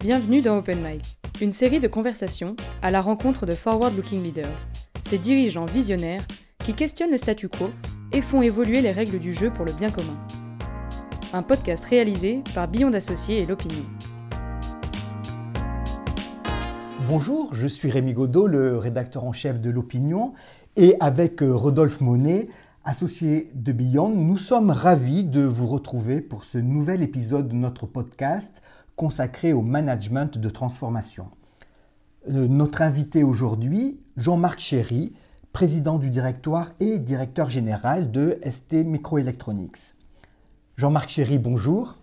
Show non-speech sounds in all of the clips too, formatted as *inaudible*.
Bienvenue dans Open Mic, une série de conversations à la rencontre de forward-looking leaders, ces dirigeants visionnaires qui questionnent le statu quo et font évoluer les règles du jeu pour le bien commun. Un podcast réalisé par Beyond Associés et l'Opinion. Bonjour, je suis Rémi Godot, le rédacteur en chef de l'Opinion, et avec euh, Rodolphe Monet, associé de Beyond, nous sommes ravis de vous retrouver pour ce nouvel épisode de notre podcast consacré au management de transformation. Euh, notre invité aujourd'hui, Jean-Marc Chéry, président du directoire et directeur général de ST Microelectronics. Jean-Marc Chéry, bonjour.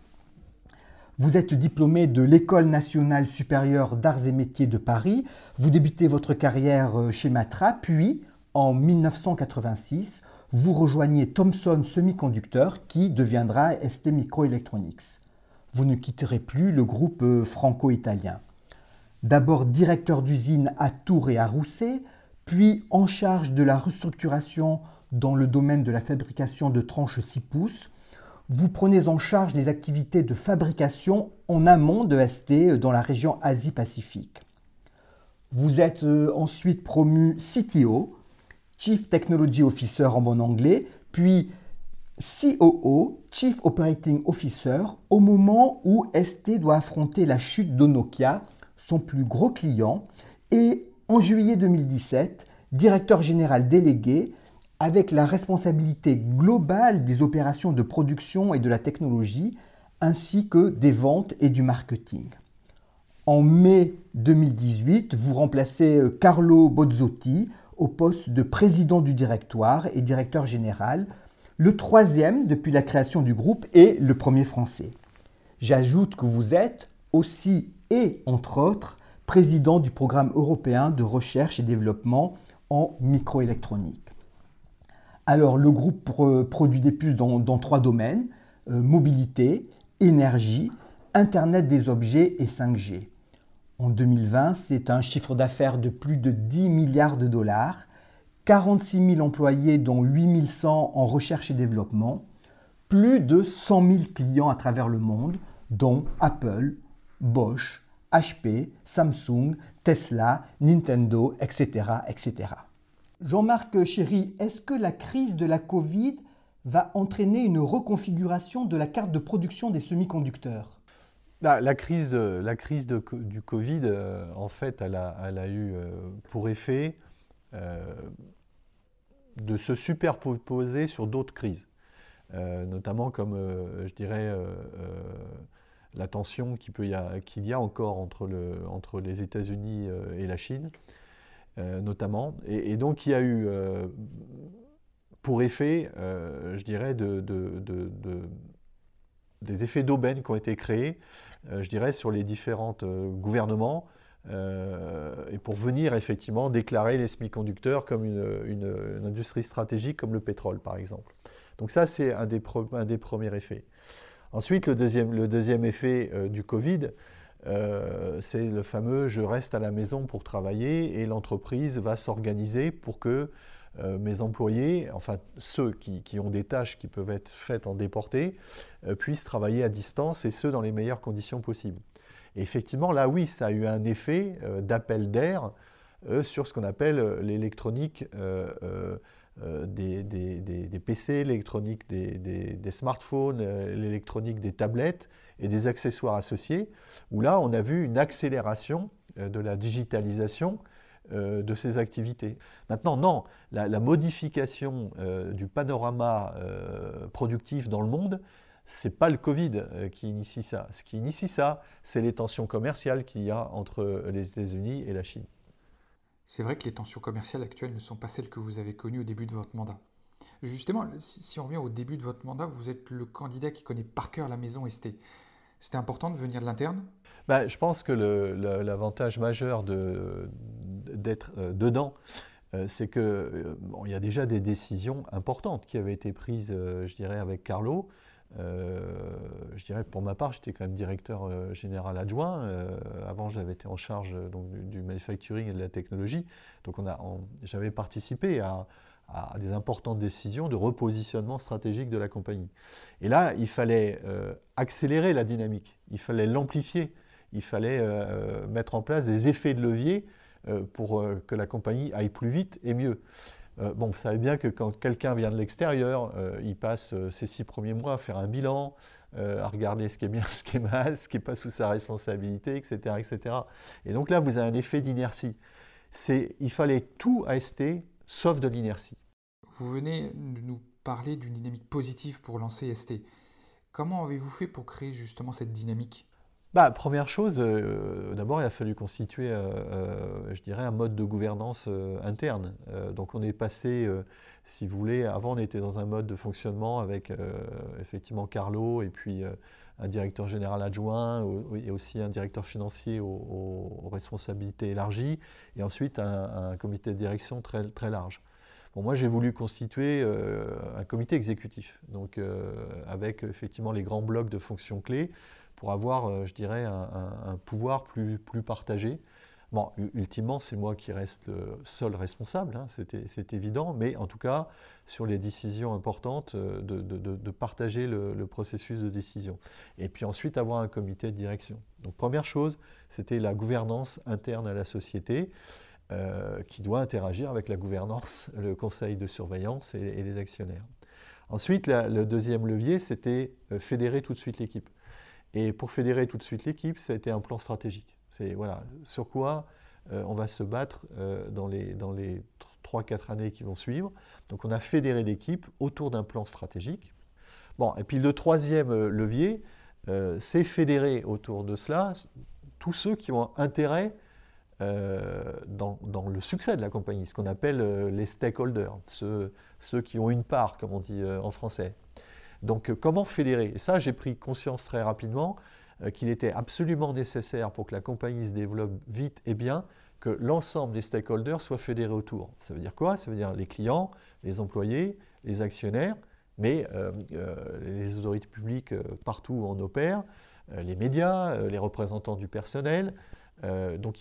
Vous êtes diplômé de l'École nationale supérieure d'arts et métiers de Paris. Vous débutez votre carrière euh, chez Matra, puis en 1986, vous rejoignez Thomson Semiconductor qui deviendra ST Microelectronics vous ne quitterez plus le groupe euh, franco-italien. D'abord directeur d'usine à Tours et à Rousset, puis en charge de la restructuration dans le domaine de la fabrication de tranches 6 pouces, vous prenez en charge les activités de fabrication en amont de ST euh, dans la région Asie-Pacifique. Vous êtes euh, ensuite promu CTO, Chief Technology Officer en bon anglais, puis COO, Chief Operating Officer, au moment où ST doit affronter la chute de Nokia, son plus gros client, et en juillet 2017, directeur général délégué avec la responsabilité globale des opérations de production et de la technologie, ainsi que des ventes et du marketing. En mai 2018, vous remplacez euh, Carlo Bozzotti au poste de président du directoire et directeur général le troisième depuis la création du groupe et le premier français. J'ajoute que vous êtes aussi et entre autres président du programme européen de recherche et développement en microélectronique. Alors le groupe produit des puces dans, trois domaines, euh, mobilité, énergie, Internet des objets et 5G. En 2020, c'est un chiffre d'affaires de plus de 10 milliards de dollars 46 000 employés, dont 8 100 en recherche et développement, plus de 100 000 clients à travers le monde, dont Apple, Bosch, HP, Samsung, Tesla, Nintendo, etc. etc. Jean-Marc Chéry, est-ce que la crise de la Covid va entraîner une reconfiguration de la carte de production des semi-conducteurs? La, crise, la crise du Covid, euh, en fait, elle a, eu euh, pour effet euh, de se superposer sur d'autres crises, euh, notamment comme, euh, je dirais, euh, la tension qu'il y, a encore entre, le, entre les États-Unis et la Chine, notamment. Et, donc, il y a eu pour effet, je dirais, de, des effets d'aubaine qui ont été créés, je dirais, sur les différents gouvernements et pour venir effectivement déclarer les semi-conducteurs comme une, industrie stratégique comme le pétrole par exemple. Donc ça c'est un, des premiers effets. Ensuite le deuxième, effet euh, du Covid, euh, c'est le fameux je reste à la maison pour travailler et l'entreprise va s'organiser pour que mes employés, enfin ceux qui, qui, ont des tâches qui peuvent être faites en déporté, puissent travailler à distance et ce dans les meilleures conditions possibles effectivement, là, oui, ça a eu un effet euh, d'appel d'air euh, sur ce qu'on appelle euh, l'électronique des, PC, l'électronique des, smartphones, l'électronique des tablettes et des accessoires associés, où là, on a vu une accélération de la digitalisation de ces activités. Maintenant, non, la, modification du panorama productif dans le monde, c'est pas le Covid euh, qui initie ça. Ce qui initie ça, c'est les tensions commerciales qu'il y a entre les États-Unis et la Chine. C'est vrai que les tensions commerciales actuelles ne sont pas celles que vous avez connues au début de votre mandat. Justement, si on revient au début de votre mandat, vous êtes le candidat qui connaît par cœur la maison ST. C'était important de venir de l'interne? Bah, Je pense que l'avantage majeur d'être euh, dedans, euh, c'est qu'il y a déjà des décisions importantes qui avaient été prises, je dirais, avec Carlo, je dirais pour ma part, j'étais quand même directeur euh, général adjoint. Euh, avant, j'avais été en charge du, manufacturing et de la technologie. Donc, j'avais participé à, des importantes décisions de repositionnement stratégique de la compagnie. Et là, il fallait accélérer la dynamique, il fallait l'amplifier, il fallait mettre en place des effets de levier pour que la compagnie aille plus vite et mieux. Bon, vous savez bien que quand quelqu'un vient de l'extérieur, il passe ses six premiers mois à faire un bilan, à regarder ce qui est bien, *laughs* ce qui est mal, ce qui n'est pas sous sa responsabilité, etc., etc. Et donc là, vous avez un effet d'inertie. il fallait tout AST sauf de l'inertie. Vous venez de nous parler d'une dynamique positive pour lancer ST. Comment avez-vous fait pour créer justement cette dynamique? Bah, Première chose, euh, d'abord il a fallu constituer, euh, euh, je dirais, un mode de gouvernance interne. donc on est passé, si vous voulez, avant on était dans un mode de fonctionnement avec effectivement Carlo et puis un directeur général adjoint et aussi un directeur financier aux, responsabilités élargies et ensuite un, comité de direction très, très large. Moi, j'ai voulu constituer un comité exécutif, donc avec effectivement les grands blocs de fonctions clés pour avoir, euh, je dirais, un, pouvoir plus, partagé. Bon, ultimement, c'est moi qui reste le seul responsable, hein, c'est évident, mais en tout cas, sur les décisions importantes, de, partager le, processus de décision. Et puis ensuite, avoir un comité de direction. Donc, première chose, c'était la gouvernance interne à la société. Euh, qui doit interagir avec la gouvernance, le conseil de surveillance et, les actionnaires. Ensuite, le deuxième levier, c'était euh, fédérer tout de suite l'équipe. Et pour fédérer tout de suite l'équipe, ça a été un plan stratégique. C'est voilà, sur quoi euh, on va se battre dans les, dans les 3-4 années qui vont suivre. Donc on a fédéré l'équipe autour d'un plan stratégique. Bon, et puis le troisième levier, c'est fédérer autour de cela tous ceux qui ont intérêt euh, dans, le succès de la compagnie, ce qu'on appelle euh, les stakeholders, ceux, ceux, qui ont une part, comme on dit euh, en français. Donc comment fédérer? Et ça, j'ai pris conscience très rapidement qu'il était absolument nécessaire pour que la compagnie se développe vite et bien, que l'ensemble des stakeholders soient fédérés autour. Ça veut dire quoi? Ça veut dire les clients, les employés, les actionnaires, mais les autorités publiques partout où on opère, les médias, les représentants du personnel, euh, donc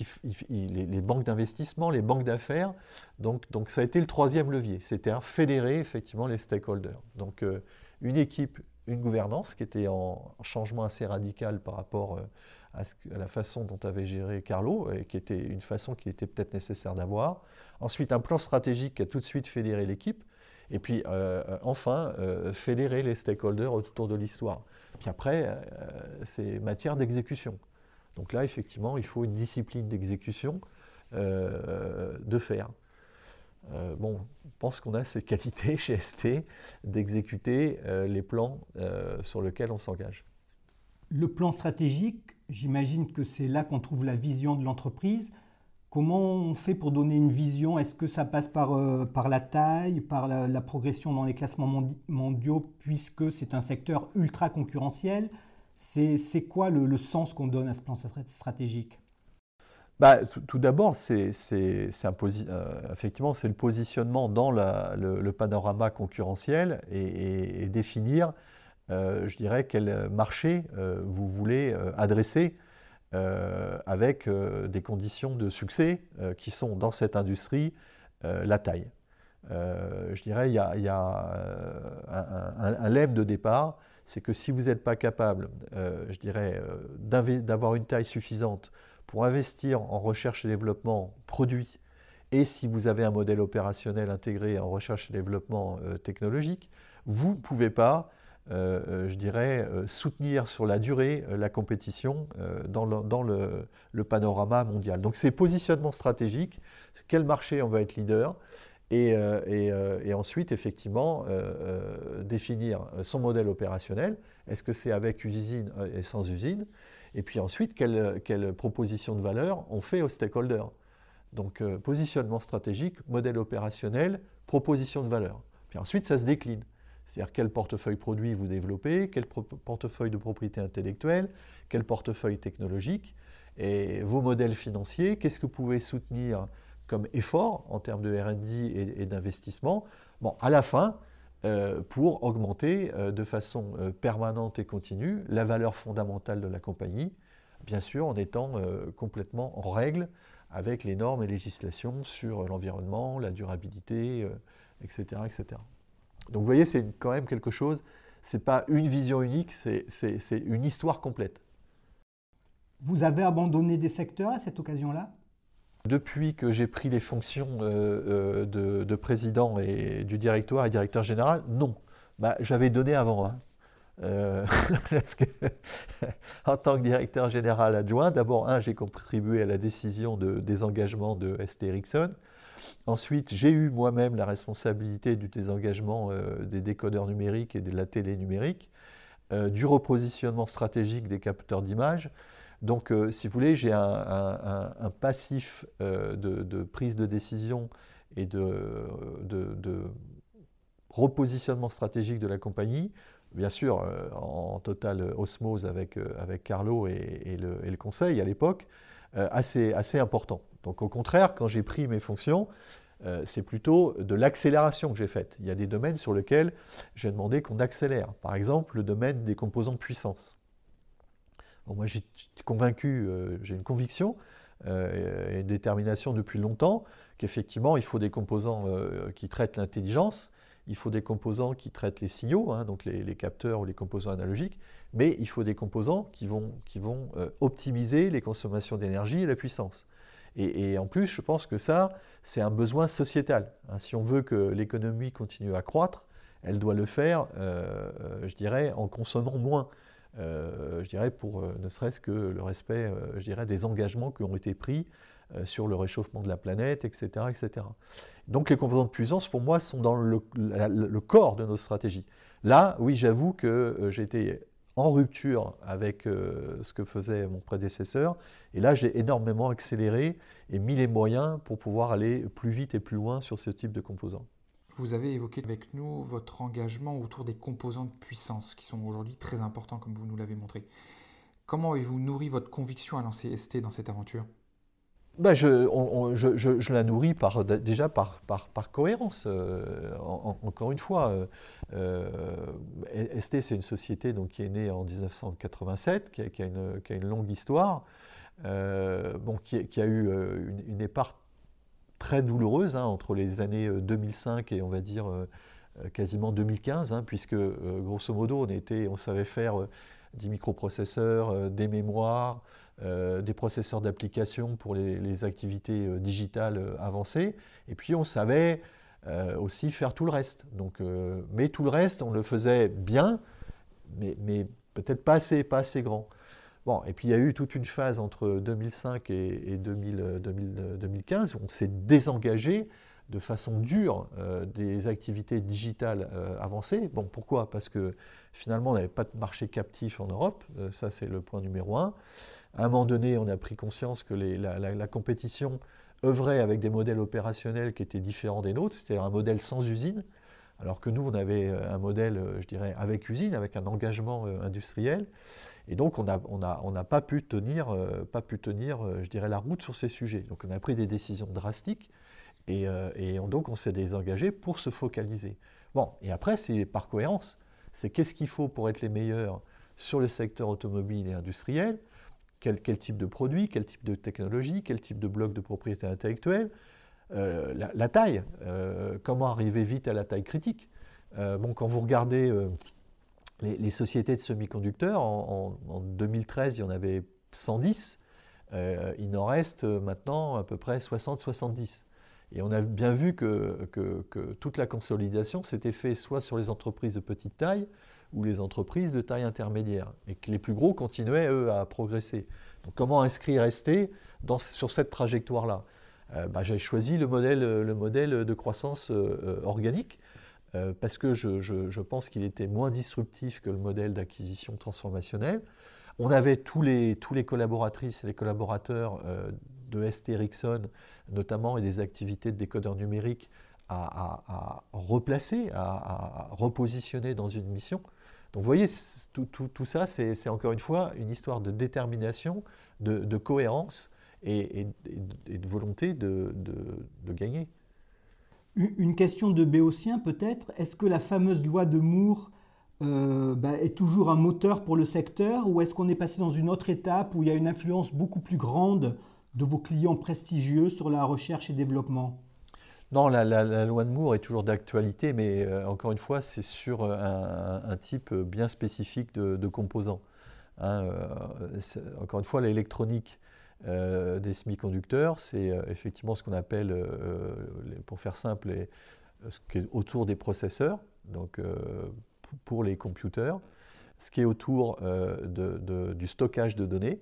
les, banques d'investissement, les banques d'affaires. Donc, ça a été le troisième levier, c'était fédérer effectivement les stakeholders. Donc euh, une équipe, une gouvernance qui était en changement assez radical par rapport euh, à, la façon dont avait géré Carlo, et qui était une façon qui était peut-être nécessaire d'avoir. Ensuite, un plan stratégique qui a tout de suite fédéré l'équipe. Et puis enfin, fédérer les stakeholders autour de l'histoire. Puis après, c'est matière d'exécution. Donc là, effectivement, il faut une discipline d'exécution euh, de faire. Euh, bon, je pense qu'on a ces *laughs* qualités chez ST d'exécuter euh, les plans sur lesquels on s'engage. Le plan stratégique, j'imagine que c'est là qu'on trouve la vision de l'entreprise. Comment on fait pour donner une vision? Est-ce que ça passe par, par la taille, par la, progression dans les classements mondiaux, puisque c'est un secteur ultra concurrentiel? C'est quoi le, sens qu'on donne à ce plan stratégique? Bah, tout, d'abord, c'est euh, effectivement c'est le positionnement dans le, panorama concurrentiel et, définir, euh, je dirais, quel marché euh, vous voulez adresser avec des conditions de succès qui sont dans cette industrie la taille. je dirais, il y a, un, lemme de départ c'est que si vous n'êtes pas capable, je dirais, d'avoir une taille suffisante pour investir en recherche et développement produit, et si vous avez un modèle opérationnel intégré en recherche et développement euh, technologique, vous ne pouvez pas, je dirais, soutenir sur la durée la compétition dans, le, panorama mondial. Donc c'est positionnement stratégique, quel marché on va être leader, euh, euh, et, ensuite, effectivement, euh, définir son modèle opérationnel. Est-ce que c'est avec usine et sans usine? Et puis ensuite, quelle, quelle, proposition de valeur on fait aux stakeholders Donc, positionnement stratégique, modèle opérationnel, proposition de valeur. Puis ensuite, ça se décline. C'est-à-dire quel portefeuille produit vous développez, quel portefeuille de propriété intellectuelle, quel portefeuille technologique, et vos modèles financiers, qu'est-ce que vous pouvez soutenir comme effort en termes de RD et, d'investissement, bon, à la fin, euh, pour augmenter euh, de façon euh, permanente et continue la valeur fondamentale de la compagnie, bien sûr en étant complètement en règle avec les normes et législations sur l'environnement, la durabilité, etc., etc. Donc vous voyez, c'est quand même quelque chose, ce n'est pas une vision unique, c'est une histoire complète. Vous avez abandonné des secteurs à cette occasion-là? Depuis que j'ai pris les fonctions euh, euh, de, président et du directoire et directeur général, non. Bah, J'avais donné avant. Hein. Euh, *laughs* *laughs* en tant que directeur général adjoint, d'abord, j'ai contribué à la décision de désengagement de ST Ericsson. Ensuite, j'ai eu moi-même la responsabilité du désengagement des décodeurs numériques et de la télé numérique, du repositionnement stratégique des capteurs d'image, donc, euh, si vous voulez, j'ai un, passif euh, de, prise de décision et de, repositionnement stratégique de la compagnie, bien sûr euh, en totale osmose avec, Carlo et, le, conseil à l'époque, assez, important. Donc, au contraire, quand j'ai pris mes fonctions, c'est plutôt de l'accélération que j'ai faite. Il y a des domaines sur lesquels j'ai demandé qu'on accélère. Par exemple, le domaine des composants de moi, j'ai convaincu, euh, j'ai une conviction euh, et une détermination depuis longtemps qu'effectivement, il faut des composants euh, qui traitent l'intelligence, il faut des composants qui traitent les signaux, hein, donc les, capteurs ou les composants analogiques, mais il faut des composants qui vont, qui vont optimiser les consommations d'énergie et la puissance. Et, en plus, je pense que ça, c'est un besoin sociétal. Hein. si on veut que l'économie continue à croître, elle doit le faire, je dirais, en consommant moins. Euh, je dirais, pour euh, ne serait-ce que le respect, euh, je dirais, des engagements qui ont été pris sur le réchauffement de la planète, etc., etc. Donc les composants de puissance, pour moi, sont dans le, corps de nos stratégies. Là, oui, j'avoue que j'étais en rupture avec ce que faisait mon prédécesseur, et là, j'ai énormément accéléré et mis les moyens pour pouvoir aller plus vite et plus loin sur ce type de composants. Vous avez évoqué avec nous votre engagement autour des composants de puissance, qui sont aujourd'hui très importants, comme vous nous l'avez montré. Comment avez-vous nourri votre conviction à lancer ST dans cette aventure? Bah, je, la nourris par, déjà par, par, par cohérence. Euh, encore une fois, euh, euh, ST, c'est une société donc, qui est née en 1987, qui a, une, longue histoire, bon, qui, qui, a eu une, une épargne très douloureuse hein, entre les années 2005 euh, et on va dire euh, euh, quasiment 2015, hein, puisque grosso modo on, était, on savait faire des microprocesseurs, des mémoires, des processeurs d'application pour les, activités digitales avancées, et puis on savait aussi faire tout le reste. Donc, mais tout le reste, on le faisait bien, mais, mais peut-être pas assez, pas assez grand. Bon, et puis il y a eu toute une phase entre 2005 et, 2015 où on s'est désengagé de façon dure euh, des activités digitales euh, avancées. Bon, pourquoi? Parce que finalement, on n'avait pas de marché captif en Europe, euh, ça c'est le point numéro un. À un moment donné, on a pris conscience que la, compétition œuvrait avec des modèles opérationnels qui étaient différents des nôtres, c'était un modèle sans usine, alors que nous, on avait un modèle, je dirais, avec usine, avec un engagement industriel. Et donc, on n'a pas pu tenir, euh, euh, je dirais, la route sur ces sujets. Donc, on a pris des décisions drastiques et, euh, et donc on s'est désengagé pour se focaliser. Bon, et après, c'est par cohérence. C'est qu'est-ce qu'il faut pour être les meilleurs sur le secteur automobile et industriel quel, quel, type de produit, quel type de technologie, quel type de bloc de propriété intellectuelle, la, la, taille, comment arriver vite à la taille critique. bon, quand vous regardez les, sociétés de semi-conducteurs, en, 2013, il y en avait 110. Euh, il en reste maintenant à peu près 60-70. Et on a bien vu que, toute la consolidation s'était faite soit sur les entreprises de petite taille ou les entreprises de taille intermédiaire, et que les plus gros continuaient, eux, à progresser. Donc comment inscrire ST dans, sur cette trajectoire-là? Euh, bah, J'ai choisi le modèle, le modèle de croissance euh, organique, euh, parce que je, pense qu'il était moins disruptif que le modèle d'acquisition transformationnelle. On avait tous les, collaboratrices et les collaborateurs euh, de ST Ericsson, notamment, et des activités de décodeur numérique à, replacer, à, repositionner dans une mission. Donc vous voyez, tout, ça, c'est encore une fois une histoire de détermination, de, cohérence et, de volonté de gagner. Une question de Béotien peut-être. Est-ce que la fameuse loi de Moore euh, bah, est toujours un moteur pour le secteur ou est-ce qu'on est passé dans une autre étape où il y a une influence beaucoup plus grande de vos clients prestigieux sur la recherche et développement? Non, la, loi de Moore est toujours d'actualité, mais euh, encore une fois, c'est sur un, type bien spécifique de, composants. Hein, encore une fois, l'électronique des semi-conducteurs, c'est effectivement ce qu'on appelle, pour faire simple, ce qui est autour des processeurs, donc pour les computers, ce qui est autour du stockage de données,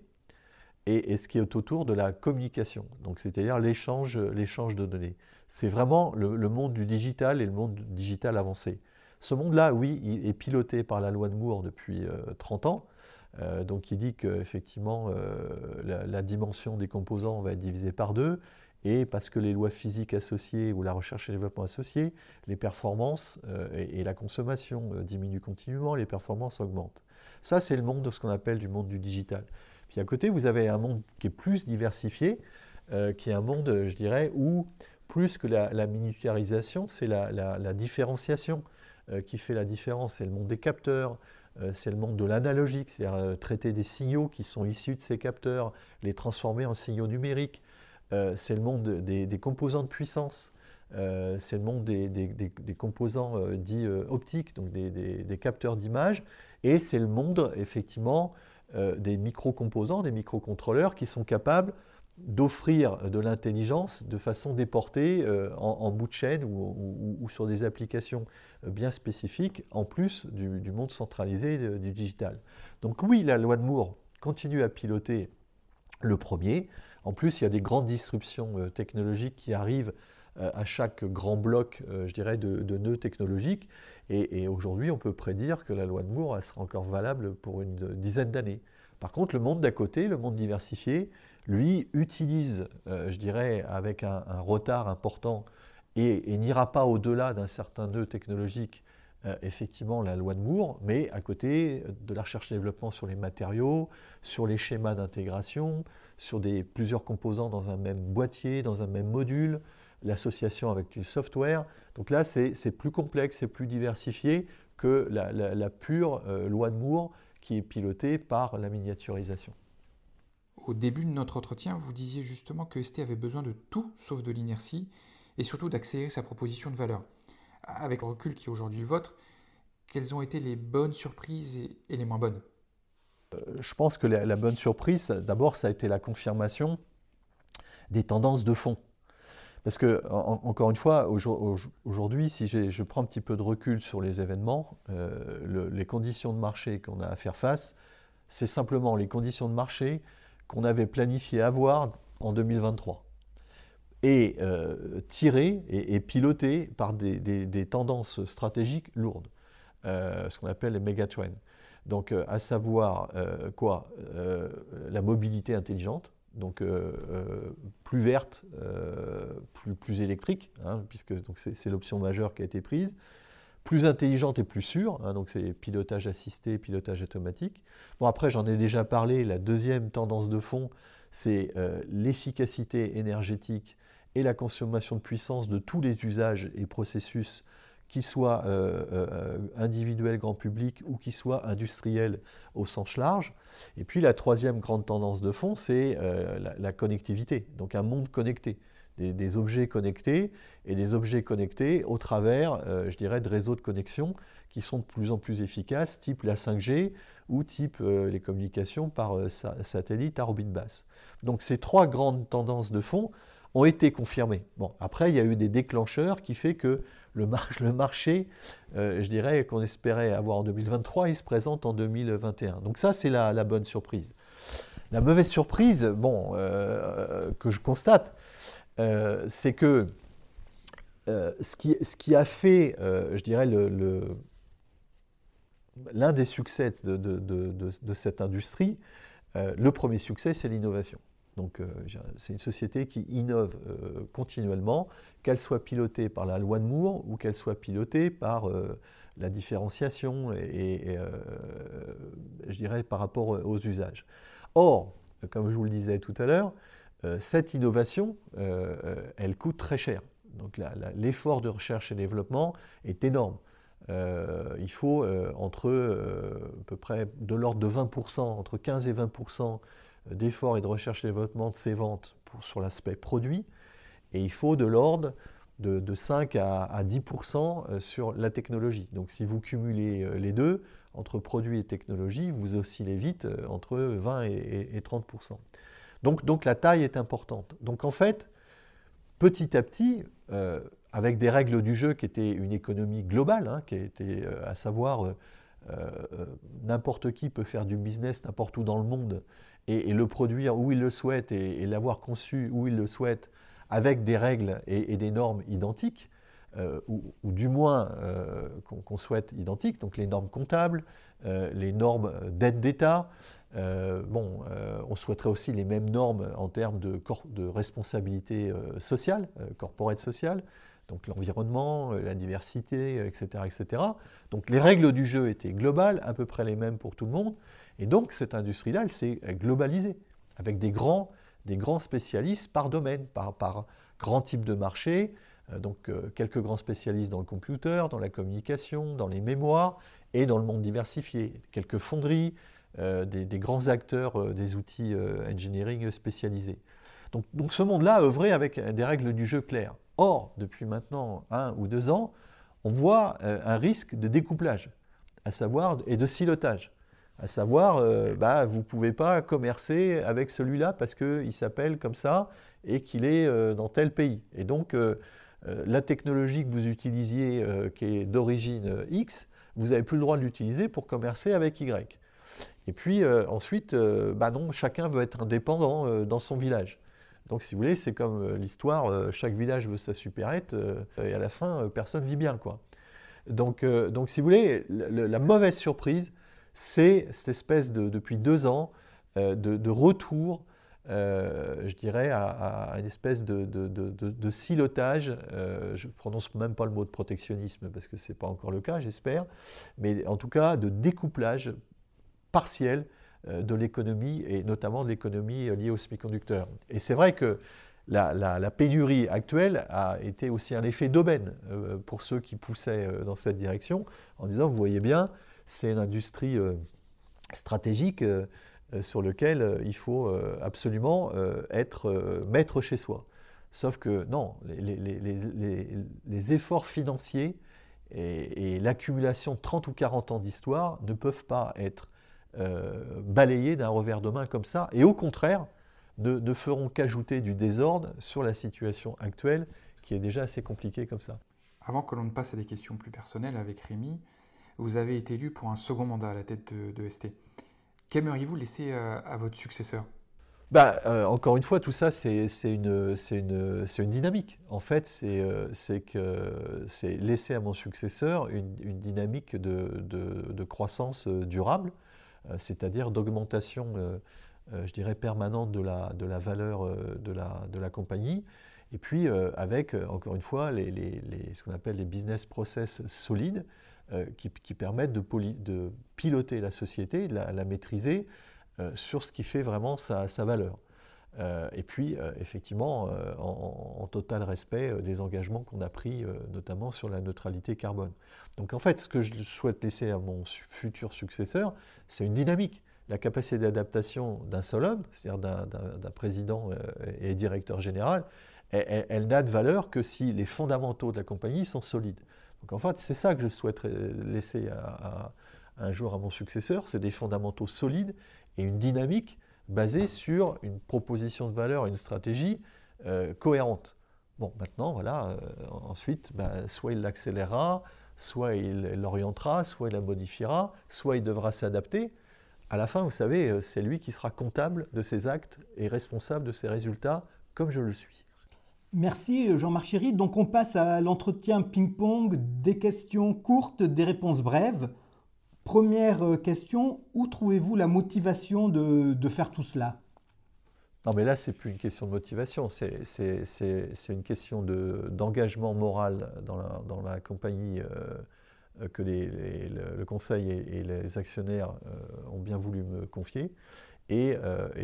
et, ce qui est autour de la communication, donc c'est-à-dire l'échange, de données. C'est vraiment le, monde du digital et le monde digital avancé. Ce monde-là, oui, est piloté par la loi de Moore depuis 30 euh, ans, euh, donc il dit qu'effectivement euh, la, dimension des composants va être divisée par deux, et parce que les lois physiques associées ou la recherche et développement associés, les performances et, et, la consommation diminuent continuellement, les performances augmentent. Ça, c'est le monde de ce qu'on appelle du monde du digital. Puis à côté, vous avez un monde qui est plus diversifié, euh, qui est un monde, je dirais, où plus que la, miniaturisation, c'est la, différenciation euh, qui fait la différence. C'est le monde des capteurs, euh, c'est le monde de l'analogique, c'est-à-dire traiter des signaux qui sont issus de ces capteurs, les transformer en signaux numériques. c'est le monde des, composants de puissance. c'est le monde des, composants dits optiques, donc des, capteurs d'image, et c'est le monde effectivement euh, des micro-composants, des microcontrôleurs qui sont capables d'offrir de l'intelligence de façon déportée euh, en, bout de chaîne ou, sur des applications euh, bien spécifiques, en plus du, monde centralisé du digital. Donc oui, la loi de Moore continue à piloter le premier. En plus, il y a des grandes disruptions technologiques qui arrivent à chaque grand bloc, je dirais, de nœuds technologiques. Et, aujourd'hui, on peut prédire que la loi de Moore sera encore valable pour une dizaine d'années. Par contre, le monde d'à côté, le monde diversifié, lui, utilise, euh, je dirais, avec un, retard important et, n'ira pas au-delà d'un certain nœud technologique, euh, effectivement, la loi de Moore, mais à côté de la recherche et développement sur les matériaux, sur les schémas d'intégration, sur plusieurs composants dans un même boîtier, dans un même module, l'association avec du software. Donc là, c'est plus complexe, c'est plus diversifié que la, pure euh, loi de Moore qui est pilotée par la miniaturisation. Au début de notre entretien, vous disiez justement que ST avait besoin de tout sauf de l'inertie et surtout d'accélérer sa proposition de valeur. Avec le recul qui est aujourd'hui le vôtre, quelles ont été les bonnes surprises et, les moins bonnes? Euh, Je pense que la bonne surprise, d'abord, ça a été la confirmation des tendances de fond. Parce que, encore une fois, aujourd'hui, si je prends un petit peu de recul sur les événements, euh, les conditions de marché qu'on a à faire face, c'est simplement les conditions de marché qu'on avait planifié avoir en 2023 et euh, tirées et, pilotées par des, tendances stratégiques lourdes, euh, ce qu'on appelle les mégatrends. Donc, à savoir quoi La mobilité intelligente, donc euh, euh, plus verte, euh, plus, plus, électrique, hein, puisque c'est l'option majeure qui a été prise, plus intelligente et plus sûre, hein, donc c'est pilotage assisté, pilotage automatique. Bon après j'en ai déjà parlé, la deuxième tendance de fond, c'est l'efficacité énergétique et la consommation de puissance de tous les usages et processus qu'ils soient individuels grand public ou qu'ils soient industriels au sens large. Et puis la troisième grande tendance de fond, c'est euh, la, connectivité, donc un monde connecté, des, objets connectés et des objets connectés au travers, euh, je dirais, de réseaux de connexion qui sont de plus en plus efficaces, type la 5G ou type euh, les communications par satellite à orbite basse. Donc ces trois grandes tendances de fond ont été confirmées. Bon, après, il y a eu des déclencheurs qui fait que le, marché, euh, je dirais, qu'on espérait avoir en 2023, il se présente en 2021. Donc ça, c'est la, bonne surprise. La mauvaise surprise, bon, euh, que je constate, euh, c'est que ce qui, ce, qui, a fait, je dirais, l'un des succès de, cette industrie, le premier succès, c'est l'innovation. Donc euh, c'est une société qui innove euh, continuellement, qu'elle soit pilotée par la loi de Moore ou qu'elle soit pilotée par euh, la différenciation et, je dirais par rapport aux usages. Or, comme je vous le disais tout à l'heure, cette innovation, elle coûte très cher. Donc l'effort de recherche et développement est énorme. il faut entre à peu près de l'ordre de 20%, entre 15 et 20% d'efforts et de recherche et développement de ces ventes sur l'aspect produit, et il faut de l'ordre de, 5 à, 10% euh, sur la technologie. Donc si vous cumulez euh, les deux, entre produits et technologie, vous oscillez vite entre 20 et, 30 donc, la taille est importante. Donc en fait, petit à petit, avec des règles du jeu qui étaient une économie globale, hein, qui était à savoir n'importe qui peut faire du business n'importe où dans le monde et, le produire où il le souhaite et, l'avoir conçu où il le souhaite avec des règles et, des normes identiques, euh, ou, du moins euh, qu'on souhaite identiques, donc les normes comptables, euh, les normes d'aide d'État. bon, on souhaiterait aussi les mêmes normes en termes de, responsabilité sociale, corporate sociale, donc l'environnement, la diversité, etc., etc. Donc les règles du jeu étaient globales, à peu près les mêmes pour tout le monde. Et donc cette industrie-là, elle s'est globalisée, avec des grands, des grands spécialistes par domaine, par, par grand type de marché, euh, donc euh, quelques grands spécialistes dans le computer, dans la communication, dans les mémoires et dans le monde diversifié, quelques fonderies, euh, des, grands acteurs des outils engineering spécialisés. Donc, donc ce monde-là a œuvré avec des règles du jeu claires. Or, depuis maintenant un ou deux ans, on voit un risque de découplage, à savoir, et de silotage à savoir, euh, bah, vous ne pouvez pas commercer avec celui-là parce qu'il s'appelle comme ça et qu'il est euh, dans tel pays. Et donc, euh, la technologie que vous utilisiez, qui est d'origine X, vous n'avez plus le droit de l'utiliser pour commercer avec Y. Et puis ensuite, bah non, chacun veut être indépendant dans son village. Donc, si vous voulez, c'est comme l'histoire, chaque village veut sa supérette, et à la fin, personne vit bien. Quoi. Donc, donc, si vous voulez, la mauvaise surprise, c'est cette espèce de, depuis deux ans, euh, de, retour, euh, je dirais, à, une espèce de, silotage. Euh, je ne prononce même pas le mot de protectionnisme parce que ce n'est pas encore le cas, j'espère, mais en tout cas de découplage partiel de l'économie et notamment de l'économie liée aux semi-conducteurs. Et c'est vrai que la, pénurie actuelle a été aussi un effet d'aubaine pour ceux qui poussaient dans cette direction en disant, vous voyez bien, c'est une industrie euh, stratégique euh, euh, sur laquelle il faut absolument être maître chez soi. Sauf que non, les, efforts financiers et, l'accumulation de 30 ou 40 ans d'histoire ne peuvent pas être balayés d'un revers de main comme ça, et au contraire, ne, ne feront qu'ajouter du désordre sur la situation actuelle qui est déjà assez compliquée comme ça. Avant que l'on ne passe à des questions plus personnelles avec Rémi, vous avez été élu pour un second mandat à la tête de, ST. Qu'aimeriez-vous laisser euh, à, votre successeur? Bah, euh, encore une fois, tout ça, c'est une, dynamique. En fait, c'est euh, c'est laisser à mon successeur une, dynamique de, croissance durable, c'est-à-dire d'augmentation, je dirais, permanente de la, valeur de la, compagnie. Et puis, avec, encore une fois, ce qu'on appelle les business process solides, euh, qui, permettent de, piloter la société, de la, maîtriser euh, sur ce qui fait vraiment sa, valeur. Euh, et puis, effectivement, en, total respect des engagements qu'on a pris, notamment sur la neutralité carbone. Donc, en fait, ce que je souhaite laisser à mon futur successeur, c'est une dynamique. La capacité d'adaptation d'un seul homme, c'est-à-dire d'un président et directeur général, elle n'a de valeur que si les fondamentaux de la compagnie sont solides. Donc en fait, c'est ça que je souhaiterais laisser un jour à mon successeur, c'est des fondamentaux solides et une dynamique basée sur une proposition de valeur, une stratégie euh, cohérente. Bon, maintenant, voilà, euh, ensuite, ben, soit il l'accélérera, soit il l'orientera, soit il la modifiera, soit il devra s'adapter. À la fin, vous savez, euh, c'est lui qui sera comptable de ses actes et responsable de ses résultats, comme je le suis. Merci Jean-Marc Chéry. Donc on passe à l'entretien ping-pong, des questions courtes, des réponses brèves. Première euh, question, où trouvez-vous la motivation de, faire tout cela? Non mais là, c'est plus une question de motivation, c'est une question d'engagement moral dans la, compagnie euh, que le conseil et, les actionnaires euh, ont bien voulu me confier, et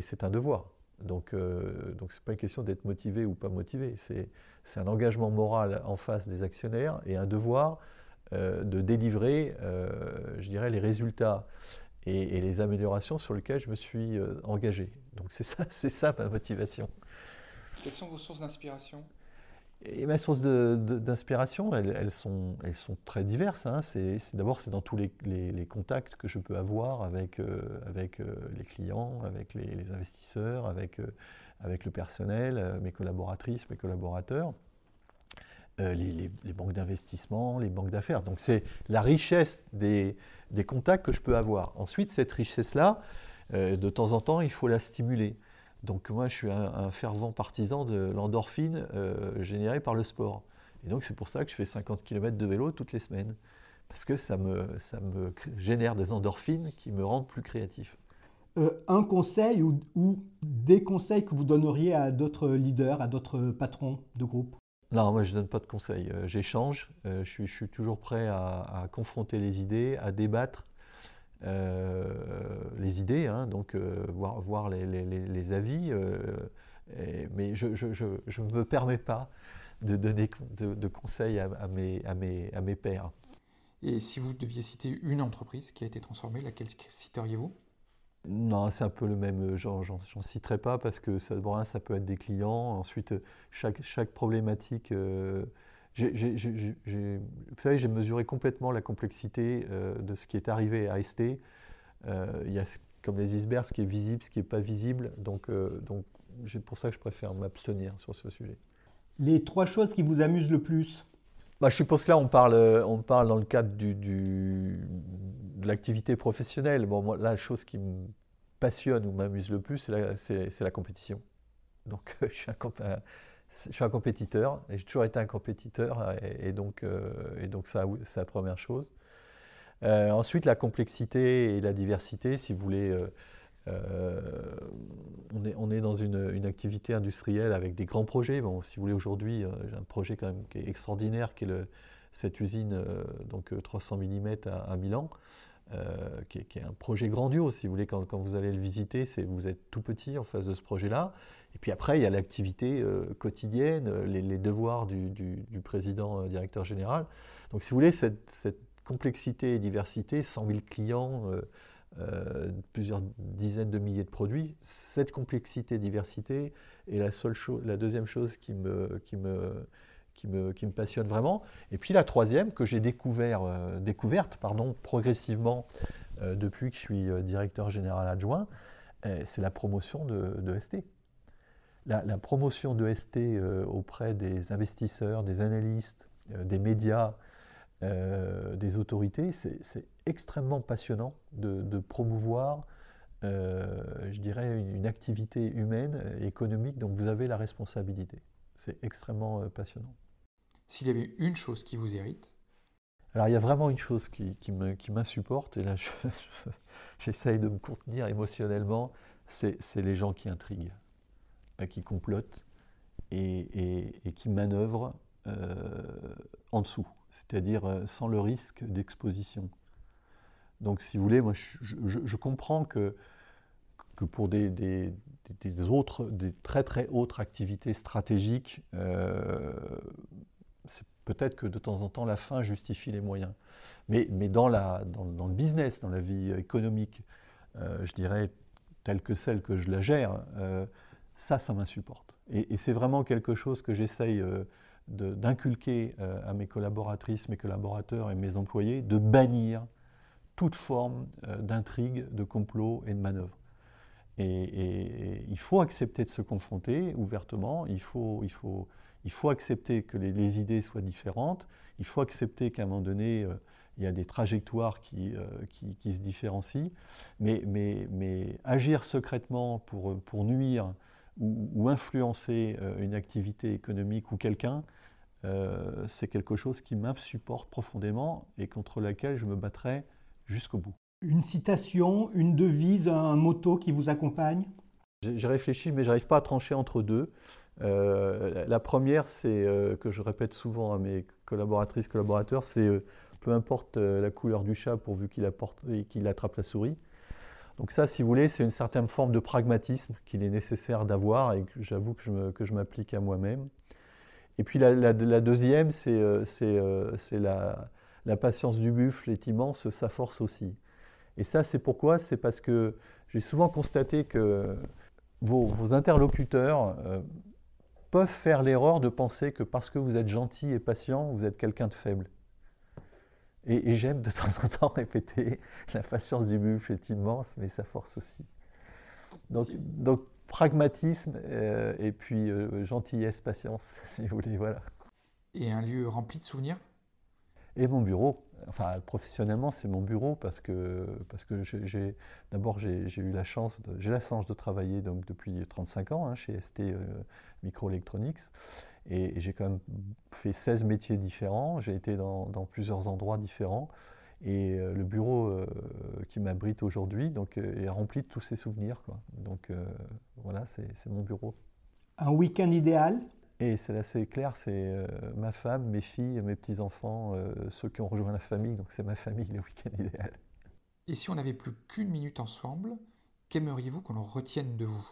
c'est un devoir. Donc, euh, donc ce n'est pas une question d'être motivé ou pas motivé, c'est un engagement moral en face des actionnaires et un devoir euh, de délivrer, euh, je dirais, les résultats et, les améliorations sur lesquelles je me suis engagé. Donc c'est ça, *laughs* ça ma motivation. Quelles sont vos sources d'inspiration? Et mes sources d'inspiration, elles, sont, très diverses. Hein. D'abord, c'est dans tous les, contacts que je peux avoir avec, euh, euh, les clients, avec les, investisseurs, avec, euh, avec le personnel, mes collaboratrices, mes collaborateurs, les, banques d'investissement, les banques d'affaires. Donc, c'est la richesse des, contacts que je peux avoir. Ensuite, cette richesse-là, de temps en temps, il faut la stimuler. Donc moi, je suis un, fervent partisan de l'endorphine euh, générée par le sport. Et donc c'est pour ça que je fais 50 km de vélo toutes les semaines. Parce que ça me, ça me génère des endorphines qui me rendent plus créatif. Euh, un conseil ou, des conseils que vous donneriez à d'autres leaders, à d'autres patrons de groupe? Non, moi je ne donne pas de conseils. Euh, j'échange. je, suis, je, suis, toujours prêt à, à, confronter les idées, à débattre les idées, hein, donc euh, voir, voir les, les, avis, euh, mais je ne me permets pas de donner de, conseils à, mes, à, mes, à mes pairs. Et si vous deviez citer une entreprise qui a été transformée, laquelle citeriez-vous? Non, c'est un peu le même, j'en citerai pas parce que ça, ça peut être des clients. Ensuite, chaque, chaque problématique vous savez, j'ai mesuré complètement la complexité euh, de ce qui est arrivé à ST. Euh, il y a, comme les icebergs, ce qui est visible, ce qui n'est pas visible. Donc, euh, donc c'est pour ça que je préfère m'abstenir sur ce sujet. Les trois choses qui vous amusent le plus? Bah, Je suppose que là, on parle, on parle dans le cadre du, du de l'activité professionnelle. Bon, moi, là, la chose qui me passionne ou m'amuse le plus, c'est la, la, compétition. Donc, *laughs* je suis un, je suis un compétiteur, et j'ai toujours été un compétiteur, et, donc, euh, et donc ça, c'est la première chose. Euh, ensuite, la complexité et la diversité, si vous voulez, euh, on, est, dans une, une, activité industrielle avec des grands projets. Bon, si vous voulez, aujourd'hui, j'ai un projet quand même qui est extraordinaire, qui est le, cette usine donc 300 mm à, Milan. qui, est, qui, est, un projet grandiose, si vous voulez, quand, quand vous allez le visiter, vous êtes tout petit en face de ce projet-là. Et puis après, il y a l'activité euh, quotidienne, euh, les, devoirs du, président euh, directeur général. Donc si vous voulez, cette, complexité et diversité, 100 000 clients, plusieurs dizaines de milliers de produits, cette complexité et diversité est la, seule chose, la deuxième chose qui me, qui, me, qui, me, qui me passionne vraiment. Et puis la troisième, que j'ai découvert, découverte pardon, progressivement depuis que je suis directeur général adjoint, c'est la promotion de ST la, promotion de ST euh, auprès des investisseurs, des analystes, euh, des médias, euh, des autorités, c'est extrêmement passionnant de, promouvoir, je dirais, une, activité humaine et économique dont vous avez la responsabilité. C'est extrêmement passionnant. S'il y avait une chose qui vous hérite Alors il y a vraiment une chose qui, qui m'insupporte, et là *laughs* j'essaye de me contenir émotionnellement, c'est les gens qui intriguent. Euh, qui complotent et, qui manœuvrent euh, en dessous, c'est-à-dire euh, sans le risque d'exposition. Donc, si vous voulez, moi, je, comprends que, pour des, autres, des très très autres activités stratégiques, c'est peut-être que de temps en temps la fin justifie les moyens. Mais, dans, le business, dans la vie économique, je dirais telle que celle que je la gère, ça, ça m'insupporte. Et, c'est vraiment quelque chose que j'essaye euh, d'inculquer euh, à mes collaboratrices, mes collaborateurs et mes employés, de bannir toute forme euh, d'intrigue, de complot et de manœuvre. Et, il faut accepter de se confronter ouvertement, il faut, il faut, il faut accepter que les, idées soient différentes, il faut accepter qu'à un moment donné, il y a des trajectoires qui, qui, se différencient, mais, mais, mais, agir secrètement pour, pour nuire ou, influencer euh, une activité économique ou quelqu'un, euh, c'est quelque chose qui m'insupporte profondément et contre laquelle je me battrai jusqu'au bout. Une citation, une devise, un motto qui vous accompagne? J'ai réfléchi, mais je n'arrive pas à trancher entre deux. Euh, la première, c'est que je répète souvent à mes collaboratrices, collaborateurs, c'est peu importe la couleur du chat pourvu qu'il qu'il attrape la souris. Donc ça, si vous voulez, c'est une certaine forme de pragmatisme qu'il est nécessaire d'avoir et que j'avoue que je m'applique à moi-même. Et puis la, deuxième, c'est euh, euh, la, patience du buffle est immense, sa force aussi. Et ça, c'est pourquoi? C'est parce que j'ai souvent constaté que vos, interlocuteurs, euh, peuvent faire l'erreur de penser que parce que vous êtes gentil et patient, vous êtes quelqu'un de faible. Et, j'aime de temps en temps répéter, *laughs* la patience du buffle est immense, mais sa force aussi. Donc, pragmatisme euh, et puis euh, gentillesse, patience, *laughs* si vous voulez, voilà. Et un lieu rempli de souvenirs? Et mon bureau. Enfin, professionnellement, c'est mon bureau parce que, parce que j'ai, d'abord, j'ai, eu la chance de, j'ai la chance de travailler donc, depuis 35 ans hein, chez ST euh, Microelectronics. Et, j'ai quand même fait 16 métiers différents. J'ai été dans, dans, plusieurs endroits différents. Et euh, le bureau euh, qui m'abrite aujourd'hui donc, est rempli de tous ces souvenirs. Quoi. Donc voilà, c'est mon bureau. Un week-end idéal? Et c'est assez clair, c'est euh, ma femme, mes filles, mes petits-enfants, euh, ceux qui ont rejoint la famille, donc c'est ma famille le week-end idéal. Et si on n'avait plus qu'une minute ensemble, qu'aimeriez-vous qu'on retienne de vous?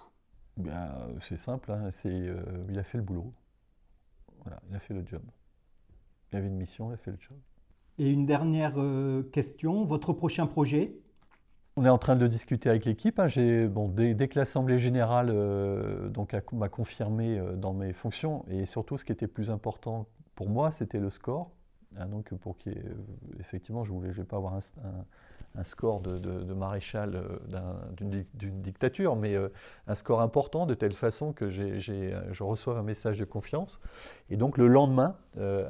Bien, C'est simple, hein, c'est, euh, il a fait le boulot. Voilà, il a fait le job. Il avait une mission, il a fait le job. Et une dernière question, votre prochain projet? On est en train de discuter avec l'équipe. Hein. Bon, dès, que l'Assemblée générale euh, m'a confirmé euh, dans mes fonctions, et surtout ce qui était plus important pour moi, c'était le score. Hein, donc pour qui effectivement, je ne vais pas avoir un, score de, maréchal euh, d'une dictature, mais un score important de telle façon que je reçois un message de confiance. Et donc le lendemain,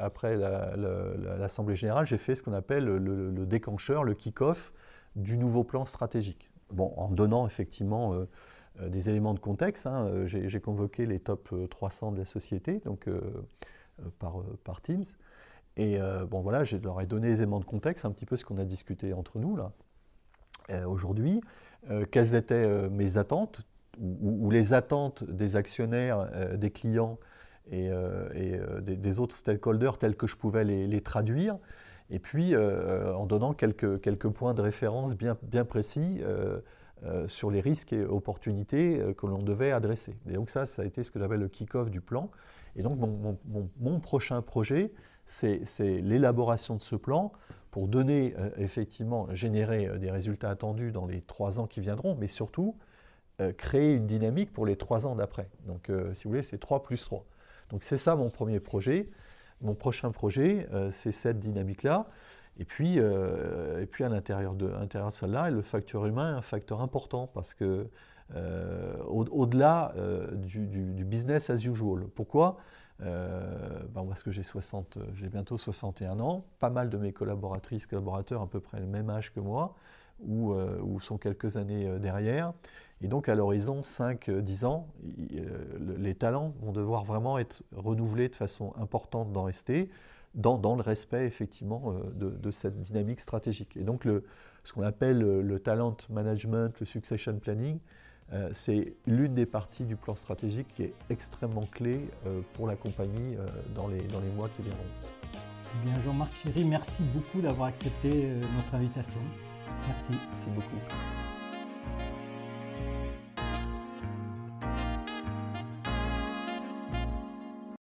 après l'Assemblée générale, j'ai fait ce qu'on appelle le, le déclencheur, le kick-off du nouveau plan stratégique. Bon, en donnant effectivement euh, euh, des éléments de contexte, hein, euh, j'ai convoqué les top 300 de la société, donc par, Teams. Et bon voilà, je leur ai donné des éléments de contexte, un petit peu ce qu'on a discuté entre nous là aujourd'hui. quelles étaient mes attentes ou, les attentes des actionnaires, des clients et, des, autres stakeholders tels que je pouvais les traduire? Et puis euh, en donnant quelques, points de référence bien, précis euh, euh, sur les risques et opportunités que l'on devait adresser. Et donc ça, ça a été ce que j'appelle le kick-off du plan. Et donc mon prochain projet, c'est l'élaboration de ce plan pour donner, effectivement, générer des résultats attendus dans les trois ans qui viendront, mais surtout créer une dynamique pour les trois ans d'après. Donc si vous voulez, c'est 3 plus 3. Donc c'est ça mon premier projet mon prochain projet, euh, c'est cette dynamique-là. Et puis, euh, et puis à l'intérieur de, celle-là, le facteur humain est un facteur important parce que euh, au-delà du, business as usual. Pourquoi? Ben Parce que j'ai bientôt 61 ans, pas mal de mes collaboratrices, collaborateurs à peu près le même âge que moi, ou, ou sont quelques années derrière. Et donc à l'horizon 5-10 ans, euh, les talents vont devoir vraiment être renouvelés de façon importante dans ST, dans, le respect effectivement euh, de, cette dynamique stratégique. Et donc ce qu'on appelle le, talent management, le succession planning, euh, c'est l'une des parties du plan stratégique qui est extrêmement clé pour la compagnie dans, les, dans les mois qui viendront. Eh bien Jean-Marc Chéry, merci beaucoup d'avoir accepté notre invitation. Merci. Merci beaucoup.